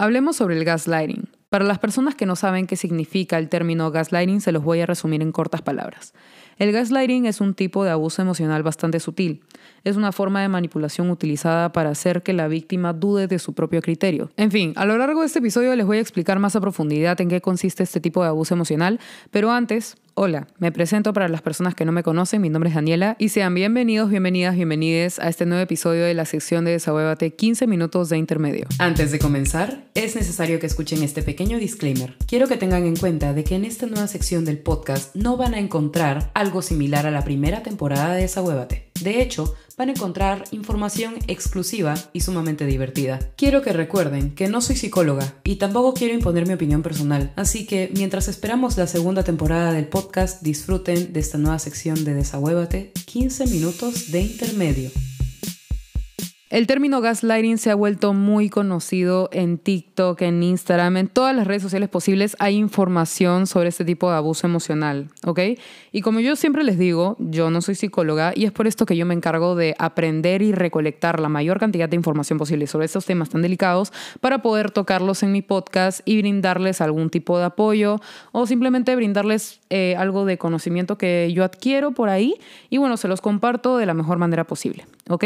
Hablemos sobre el gaslighting. Para las personas que no saben qué significa el término gaslighting, se los voy a resumir en cortas palabras. El gaslighting es un tipo de abuso emocional bastante sutil. Es una forma de manipulación utilizada para hacer que la víctima dude de su propio criterio. En fin, a lo largo de este episodio les voy a explicar más a profundidad en qué consiste este tipo de abuso emocional, pero antes Hola, me presento para las personas que no me conocen, mi nombre es Daniela y sean bienvenidos, bienvenidas, bienvenides a este nuevo episodio de la sección de Desahuévate 15 minutos de intermedio. Antes de comenzar, es necesario que escuchen este pequeño disclaimer. Quiero que tengan en cuenta de que en esta nueva sección del podcast no van a encontrar algo similar a la primera temporada de Desahuévate. De hecho, van a encontrar información exclusiva y sumamente divertida. Quiero que recuerden que no soy psicóloga y tampoco quiero imponer mi opinión personal, así que mientras esperamos la segunda temporada del podcast, disfruten de esta nueva sección de Desahuévate, 15 minutos de intermedio. El término gaslighting se ha vuelto muy conocido en TikTok, en Instagram, en todas las redes sociales posibles hay información sobre este tipo de abuso emocional, ¿ok? Y como yo siempre les digo, yo no soy psicóloga y es por esto que yo me encargo de aprender y recolectar la mayor cantidad de información posible sobre estos temas tan delicados para poder tocarlos en mi podcast y brindarles algún tipo de apoyo o simplemente brindarles eh, algo de conocimiento que yo adquiero por ahí y bueno, se los comparto de la mejor manera posible, ¿ok?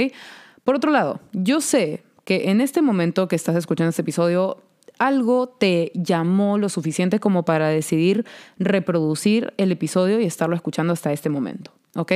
Por otro lado, yo sé que en este momento que estás escuchando este episodio, algo te llamó lo suficiente como para decidir reproducir el episodio y estarlo escuchando hasta este momento. ¿Ok?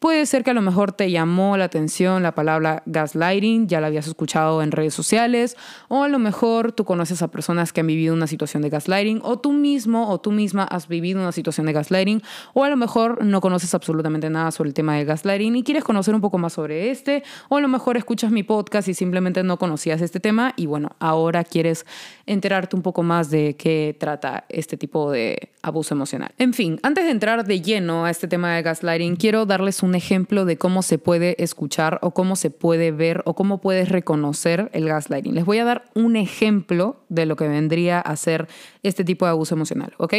Puede ser que a lo mejor te llamó la atención la palabra gaslighting, ya la habías escuchado en redes sociales, o a lo mejor tú conoces a personas que han vivido una situación de gaslighting, o tú mismo o tú misma has vivido una situación de gaslighting, o a lo mejor no conoces absolutamente nada sobre el tema de gaslighting y quieres conocer un poco más sobre este, o a lo mejor escuchas mi podcast y simplemente no conocías este tema y bueno, ahora quieres enterarte un poco más de qué trata este tipo de abuso emocional. En fin, antes de entrar de lleno a este tema de gaslighting, quiero darles un ejemplo de cómo se puede escuchar o cómo se puede ver o cómo puedes reconocer el gaslighting. Les voy a dar un ejemplo de lo que vendría a ser este tipo de abuso emocional, ¿ok?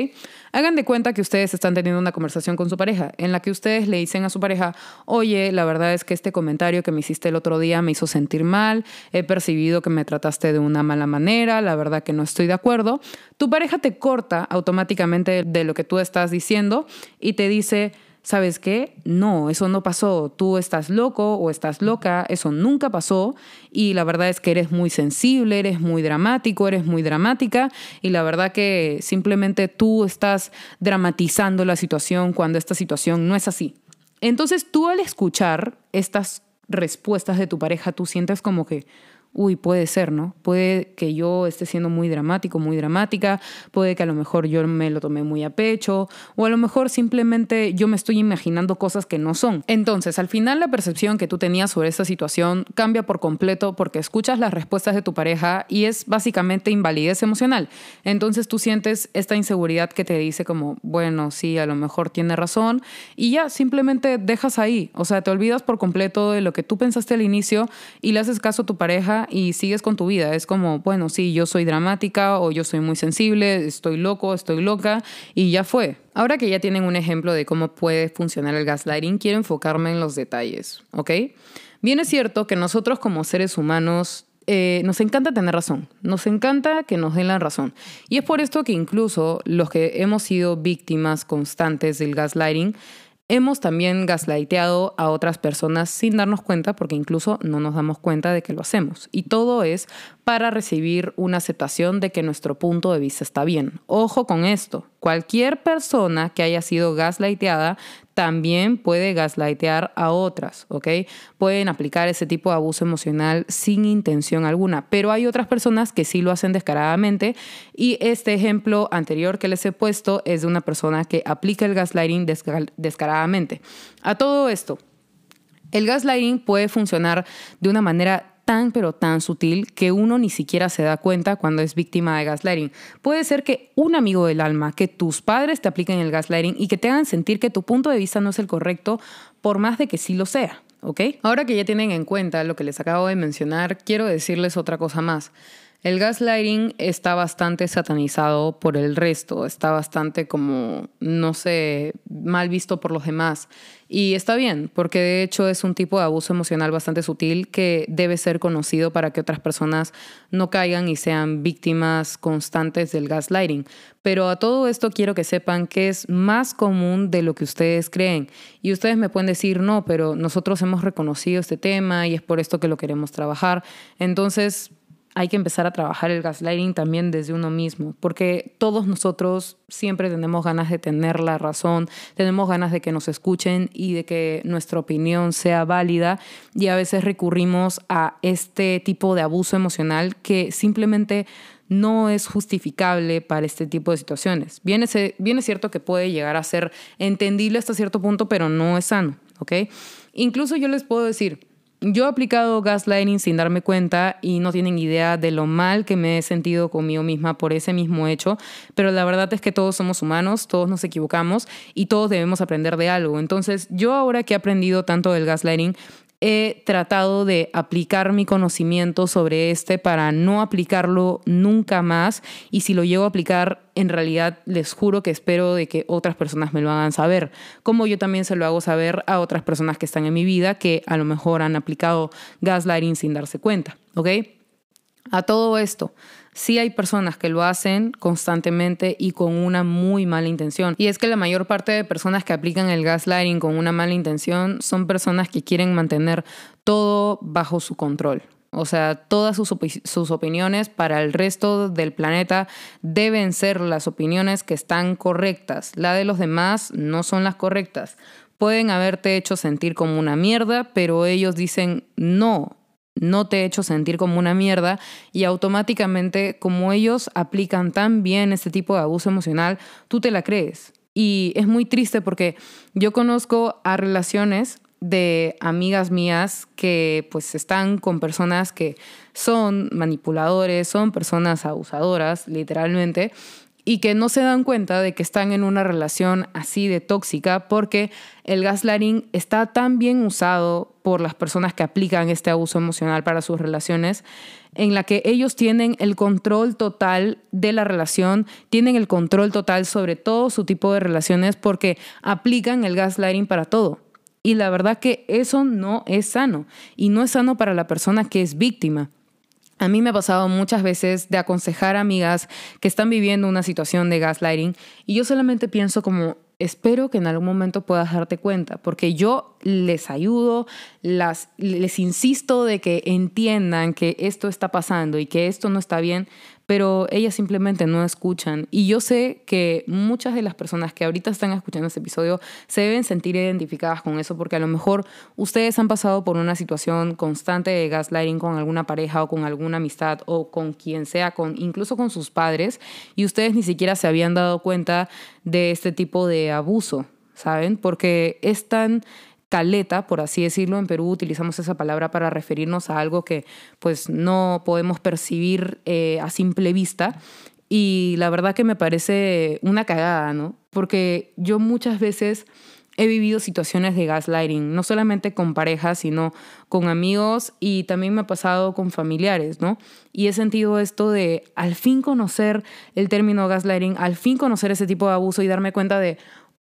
Hagan de cuenta que ustedes están teniendo una conversación con su pareja en la que ustedes le dicen a su pareja, oye, la verdad es que este comentario que me hiciste el otro día me hizo sentir mal, he percibido que me trataste de una mala manera, la verdad que no estoy de acuerdo. Tu pareja te corta automáticamente de lo que tú estás diciendo y te dice, ¿sabes qué? No, eso no pasó, tú estás loco o estás loca, eso nunca pasó y la verdad es que eres muy sensible, eres muy dramático, eres muy dramática y la verdad que simplemente tú estás dramatizando la situación cuando esta situación no es así. Entonces tú al escuchar estas respuestas de tu pareja, tú sientes como que, uy, puede ser, ¿no? Puede que yo esté siendo muy dramático, muy dramática, puede que a lo mejor yo me lo tomé muy a pecho, o a lo mejor simplemente yo me estoy imaginando cosas que no son. Entonces, al final la percepción que tú tenías sobre esta situación cambia por completo porque escuchas las respuestas de tu pareja y es básicamente invalidez emocional. Entonces tú sientes esta inseguridad que te dice como, bueno, sí, a lo mejor tiene razón, y ya simplemente dejas ahí, o sea, te olvidas por completo de lo que tú pensaste al inicio y le haces caso a tu pareja y sigues con tu vida. Es como, bueno, sí, yo soy dramática o yo soy muy sensible, estoy loco, estoy loca y ya fue. Ahora que ya tienen un ejemplo de cómo puede funcionar el gaslighting, quiero enfocarme en los detalles, ¿ok? Bien es cierto que nosotros como seres humanos eh, nos encanta tener razón, nos encanta que nos den la razón. Y es por esto que incluso los que hemos sido víctimas constantes del gaslighting, Hemos también gaslighteado a otras personas sin darnos cuenta porque incluso no nos damos cuenta de que lo hacemos. Y todo es para recibir una aceptación de que nuestro punto de vista está bien. Ojo con esto, cualquier persona que haya sido gaslighteada también puede gaslightear a otras, ¿ok? Pueden aplicar ese tipo de abuso emocional sin intención alguna, pero hay otras personas que sí lo hacen descaradamente y este ejemplo anterior que les he puesto es de una persona que aplica el gaslighting descaradamente. A todo esto, el gaslighting puede funcionar de una manera tan pero tan sutil que uno ni siquiera se da cuenta cuando es víctima de gaslighting. Puede ser que un amigo del alma, que tus padres te apliquen el gaslighting y que te hagan sentir que tu punto de vista no es el correcto, por más de que sí lo sea. ¿Ok? Ahora que ya tienen en cuenta lo que les acabo de mencionar, quiero decirles otra cosa más. El gaslighting está bastante satanizado por el resto, está bastante como, no sé, mal visto por los demás. Y está bien, porque de hecho es un tipo de abuso emocional bastante sutil que debe ser conocido para que otras personas no caigan y sean víctimas constantes del gaslighting. Pero a todo esto quiero que sepan que es más común de lo que ustedes creen. Y ustedes me pueden decir, no, pero nosotros hemos reconocido este tema y es por esto que lo queremos trabajar. Entonces, hay que empezar a trabajar el gaslighting también desde uno mismo, porque todos nosotros siempre tenemos ganas de tener la razón, tenemos ganas de que nos escuchen y de que nuestra opinión sea válida y a veces recurrimos a este tipo de abuso emocional que simplemente no es justificable para este tipo de situaciones. Bien es, bien es cierto que puede llegar a ser entendible hasta cierto punto, pero no es sano, ¿ok? Incluso yo les puedo decir, yo he aplicado gaslighting sin darme cuenta y no tienen idea de lo mal que me he sentido conmigo misma por ese mismo hecho, pero la verdad es que todos somos humanos, todos nos equivocamos y todos debemos aprender de algo. Entonces, yo ahora que he aprendido tanto del gaslighting, he tratado de aplicar mi conocimiento sobre este para no aplicarlo nunca más y si lo llego a aplicar en realidad les juro que espero de que otras personas me lo hagan saber, como yo también se lo hago saber a otras personas que están en mi vida que a lo mejor han aplicado gaslighting sin darse cuenta, ¿ok? A todo esto, sí hay personas que lo hacen constantemente y con una muy mala intención. Y es que la mayor parte de personas que aplican el gaslighting con una mala intención son personas que quieren mantener todo bajo su control. O sea, todas sus, sus, opiniones para el resto del planeta deben ser las opiniones que están correctas. La de los demás no son las correctas. Pueden haberte hecho sentir como una mierda, pero ellos dicen no no te he hecho sentir como una mierda y automáticamente como ellos aplican tan bien este tipo de abuso emocional, tú te la crees. Y es muy triste porque yo conozco a relaciones de amigas mías que pues están con personas que son manipuladores, son personas abusadoras, literalmente, y que no se dan cuenta de que están en una relación así de tóxica porque el gaslighting está tan bien usado por las personas que aplican este abuso emocional para sus relaciones, en la que ellos tienen el control total de la relación, tienen el control total sobre todo su tipo de relaciones porque aplican el gaslighting para todo. Y la verdad que eso no es sano y no es sano para la persona que es víctima. A mí me ha pasado muchas veces de aconsejar a amigas que están viviendo una situación de gaslighting y yo solamente pienso como, espero que en algún momento puedas darte cuenta, porque yo les ayudo, las, les insisto de que entiendan que esto está pasando y que esto no está bien, pero ellas simplemente no escuchan. Y yo sé que muchas de las personas que ahorita están escuchando este episodio se deben sentir identificadas con eso, porque a lo mejor ustedes han pasado por una situación constante de gaslighting con alguna pareja o con alguna amistad o con quien sea, con, incluso con sus padres, y ustedes ni siquiera se habían dado cuenta de este tipo de abuso, ¿saben? Porque es tan caleta, por así decirlo. En Perú utilizamos esa palabra para referirnos a algo que pues no podemos percibir eh, a simple vista. Y la verdad que me parece una cagada, ¿no? Porque yo muchas veces he vivido situaciones de gaslighting, no solamente con parejas, sino con amigos y también me ha pasado con familiares, ¿no? Y he sentido esto de al fin conocer el término gaslighting, al fin conocer ese tipo de abuso y darme cuenta de,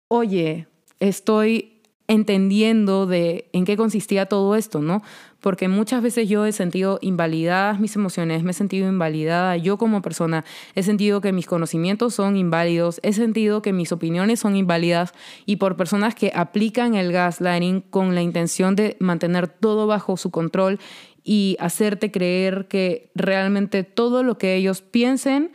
oye, estoy entendiendo de en qué consistía todo esto, ¿no? Porque muchas veces yo he sentido invalidadas mis emociones, me he sentido invalidada yo como persona, he sentido que mis conocimientos son inválidos, he sentido que mis opiniones son inválidas y por personas que aplican el gaslighting con la intención de mantener todo bajo su control y hacerte creer que realmente todo lo que ellos piensen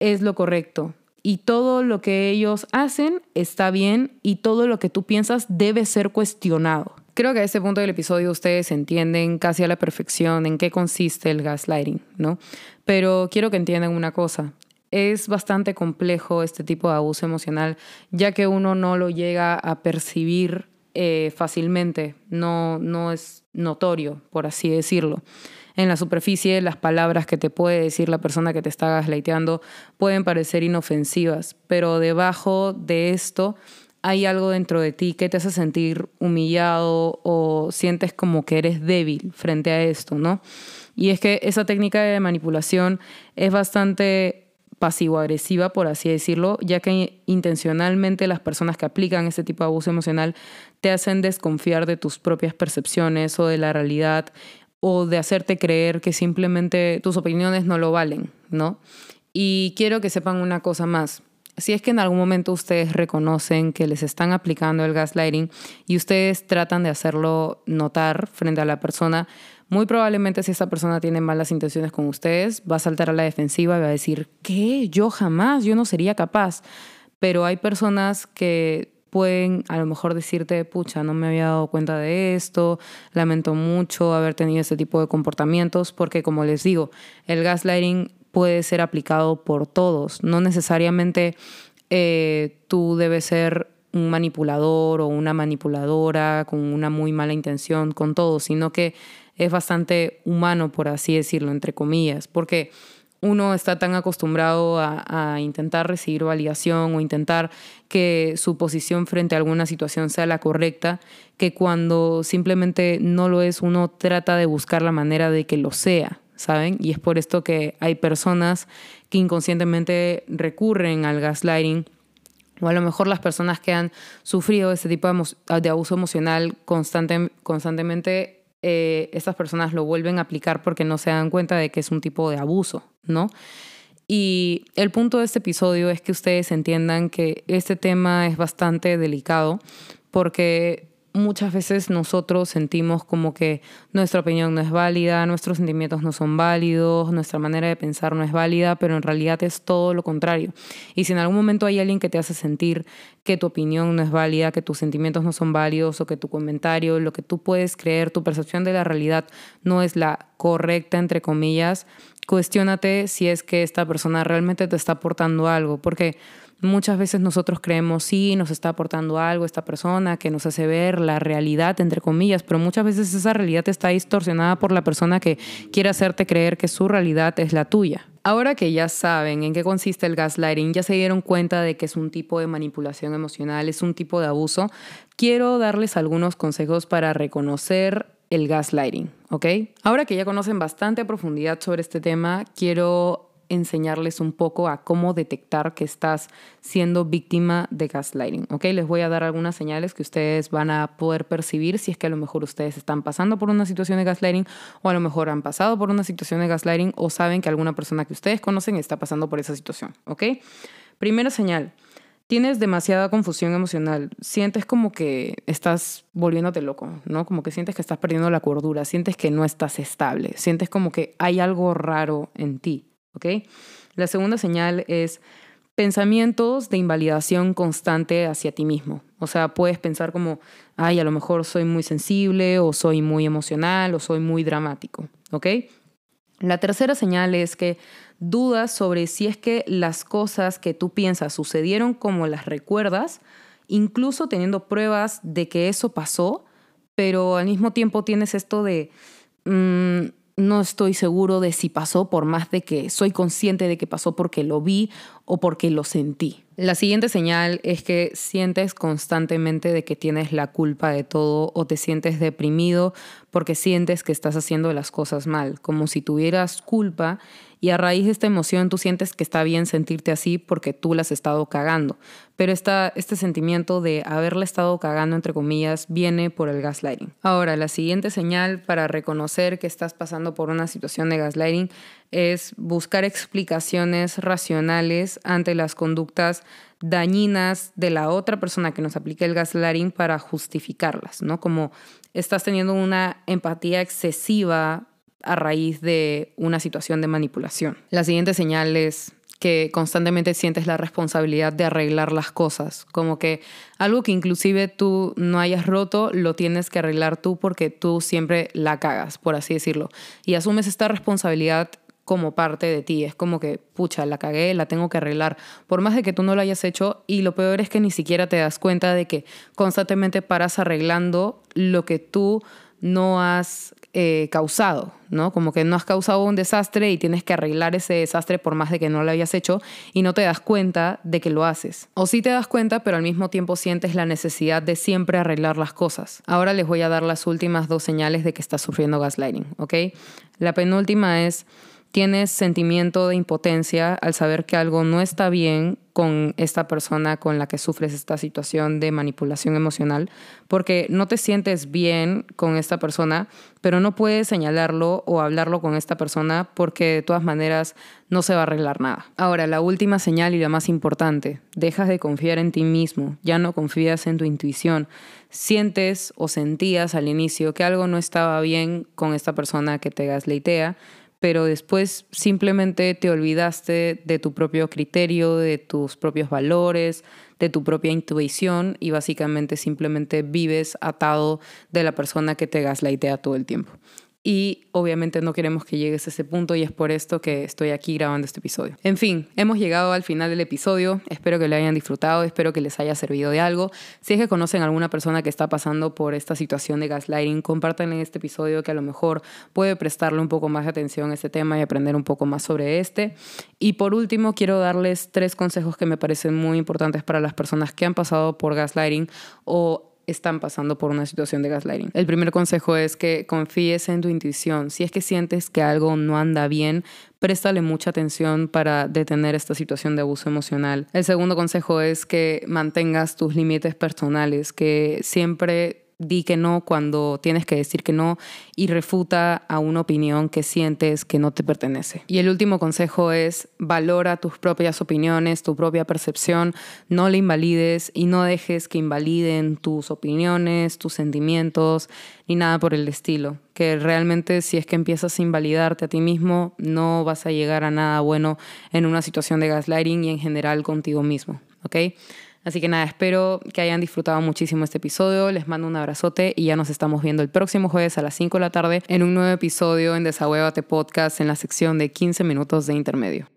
es lo correcto y todo lo que ellos hacen está bien y todo lo que tú piensas debe ser cuestionado. Creo que a este punto del episodio ustedes entienden casi a la perfección en qué consiste el gaslighting, ¿no? Pero quiero que entiendan una cosa. Es bastante complejo este tipo de abuso emocional, ya que uno no lo llega a percibir eh, fácilmente, no, no es notorio, por así decirlo en la superficie las palabras que te puede decir la persona que te está gaslighteando pueden parecer inofensivas, pero debajo de esto hay algo dentro de ti que te hace sentir humillado o sientes como que eres débil frente a esto, ¿no? Y es que esa técnica de manipulación es bastante pasivo-agresiva, por así decirlo, ya que intencionalmente las personas que aplican este tipo de abuso emocional te hacen desconfiar de tus propias percepciones o de la realidad o de hacerte creer que simplemente tus opiniones no lo valen, ¿no? Y quiero que sepan una cosa más si es que en algún momento ustedes reconocen que les están aplicando el gaslighting y ustedes tratan de hacerlo notar frente a la persona, muy probablemente si esa persona tiene malas intenciones con ustedes, va a saltar a la defensiva y va a decir, ¿qué? Yo jamás, yo no sería capaz. Pero hay personas que pueden a lo mejor decirte, pucha, no me había dado cuenta de esto, lamento mucho haber tenido este tipo de comportamientos, porque como les digo, el gaslighting puede ser aplicado por todos. No necesariamente eh, tú debes ser un manipulador o una manipuladora con una muy mala intención con todos, sino que es bastante humano, por así decirlo, entre comillas, porque uno está tan acostumbrado a, a, intentar recibir validación o intentar que su posición frente a alguna situación sea la correcta, que cuando simplemente no lo es, uno trata de buscar la manera de que lo sea. ¿saben? Y es por esto que hay personas que inconscientemente recurren al gaslighting o a lo mejor las personas que han sufrido este tipo de, abuso emocional constante, constantemente, eh, estas personas lo vuelven a aplicar porque no se dan cuenta de que es un tipo de abuso, ¿no? Y el punto de este episodio es que ustedes entiendan que este tema es bastante delicado porque muchas veces nosotros sentimos como que nuestra opinión no es válida, nuestros sentimientos no son válidos, nuestra manera de pensar no es válida, pero en realidad es todo lo contrario. Y si en algún momento hay alguien que te hace sentir que tu opinión no es válida, que tus sentimientos no son válidos o que tu comentario, lo que tú puedes creer, tu percepción de la realidad no es la correcta, entre comillas, cuestiónate si es que esta persona realmente te está aportando algo, porque Muchas veces nosotros creemos, sí, nos está aportando algo esta persona que nos hace ver la realidad, entre comillas, pero muchas veces esa realidad está distorsionada por la persona que quiere hacerte creer que su realidad es la tuya. Ahora que ya saben en qué consiste el gaslighting, ya se dieron cuenta de que es un tipo de manipulación emocional, es un tipo de abuso, quiero darles algunos consejos para reconocer el gaslighting, ¿ok? Ahora que ya conocen bastante a profundidad sobre este tema, quiero enseñarles un poco a cómo detectar que estás siendo víctima de gaslighting. ¿ok? Les voy a dar algunas señales que ustedes van a poder percibir si es que a lo mejor ustedes están pasando por una situación de gaslighting o a lo mejor han pasado por una situación de gaslighting o saben que alguna persona que ustedes conocen está pasando por esa situación. ¿ok? Primera señal. Tienes demasiada confusión emocional, sientes como que estás volviéndote loco, ¿no? Como que sientes que estás perdiendo la cordura, sientes que no estás estable, sientes como que hay algo raro en ti. ¿Ok? La segunda señal es pensamientos de invalidación constante hacia ti mismo. O sea, puedes pensar como, ay, a lo mejor soy muy sensible o soy muy emocional o soy muy dramático, ¿ok? La tercera señal es que dudas sobre si es que las cosas que tú piensas sucedieron como las recuerdas, incluso teniendo pruebas de que eso pasó, pero al mismo tiempo tienes esto de... Mm, no estoy seguro de si pasó por más de que soy consciente de que pasó porque lo vi o porque lo sentí. La siguiente señal es que sientes constantemente de que tienes la culpa de todo o te sientes deprimido porque sientes que estás haciendo las cosas mal, como si tuvieras culpa y a raíz de esta emoción tú sientes que está bien sentirte así porque tú la has estado cagando. Pero esta, este sentimiento de haberla estado cagando, entre comillas, viene por el gaslighting. Ahora, la siguiente señal para reconocer que estás pasando por una situación de gaslighting es buscar explicaciones racionales ante las conductas dañinas de la otra persona que nos aplique el gaslighting para justificarlas, ¿no? Como estás teniendo una empatía excesiva a raíz de una situación de manipulación. La siguiente señal es que constantemente sientes la responsabilidad de arreglar las cosas, como que algo que inclusive tú no hayas roto, lo tienes que arreglar tú porque tú siempre la cagas, por así decirlo, y asumes esta responsabilidad como parte de ti. Es como que, pucha, la cagué, la tengo que arreglar. Por más de que tú no lo hayas hecho, y lo peor es que ni siquiera te das cuenta de que constantemente paras arreglando lo que tú no has eh, causado, ¿no? Como que no has causado un desastre y tienes que arreglar ese desastre por más de que no lo hayas hecho y no te das cuenta de que lo haces. O sí te das cuenta, pero al mismo tiempo sientes la necesidad de siempre arreglar las cosas. Ahora les voy a dar las últimas dos señales de que estás sufriendo gaslighting, ¿ok? La penúltima es tienes sentimiento de impotencia al saber que algo no está bien con esta persona con la que sufres esta situación de manipulación emocional, porque no te sientes bien con esta persona, pero no puedes señalarlo o hablarlo con esta persona porque de todas maneras no se va a arreglar nada. Ahora, la última señal y la más importante, dejas de confiar en ti mismo, ya no confías en tu intuición, sientes o sentías al inicio que algo no estaba bien con esta persona que te gaslightea, pero después simplemente te olvidaste de tu propio criterio, de tus propios valores, de tu propia intuición y básicamente simplemente vives atado de la persona que te gaslightea todo el tiempo y obviamente no queremos que llegues a ese punto y es por esto que estoy aquí grabando este episodio. En fin, hemos llegado al final del episodio, espero que lo hayan disfrutado, espero que les haya servido de algo. Si es que conocen a alguna persona que está pasando por esta situación de gaslighting, compártanle este episodio que a lo mejor puede prestarle un poco más de atención a este tema y aprender un poco más sobre este. Y por último, quiero darles tres consejos que me parecen muy importantes para las personas que han pasado por gaslighting o están pasando por una situación de gaslighting. El primer consejo es que confíes en tu intuición. Si es que sientes que algo no anda bien, préstale mucha atención para detener esta situación de abuso emocional. El segundo consejo es que mantengas tus límites personales, que siempre di que no cuando tienes que decir que no y refuta a una opinión que sientes que no te pertenece. Y el último consejo es valora tus propias opiniones, tu propia percepción, no la invalides y no dejes que invaliden tus opiniones, tus sentimientos ni nada por el estilo. Que realmente si es que empiezas a invalidarte a ti mismo, no vas a llegar a nada bueno en una situación de gaslighting y en general contigo mismo. ¿Ok? Así que nada, espero que hayan disfrutado muchísimo este episodio. Les mando un abrazote y ya nos estamos viendo el próximo jueves a las 5 de la tarde en un nuevo episodio en Desahuévate Podcast en la sección de 15 minutos de intermedio.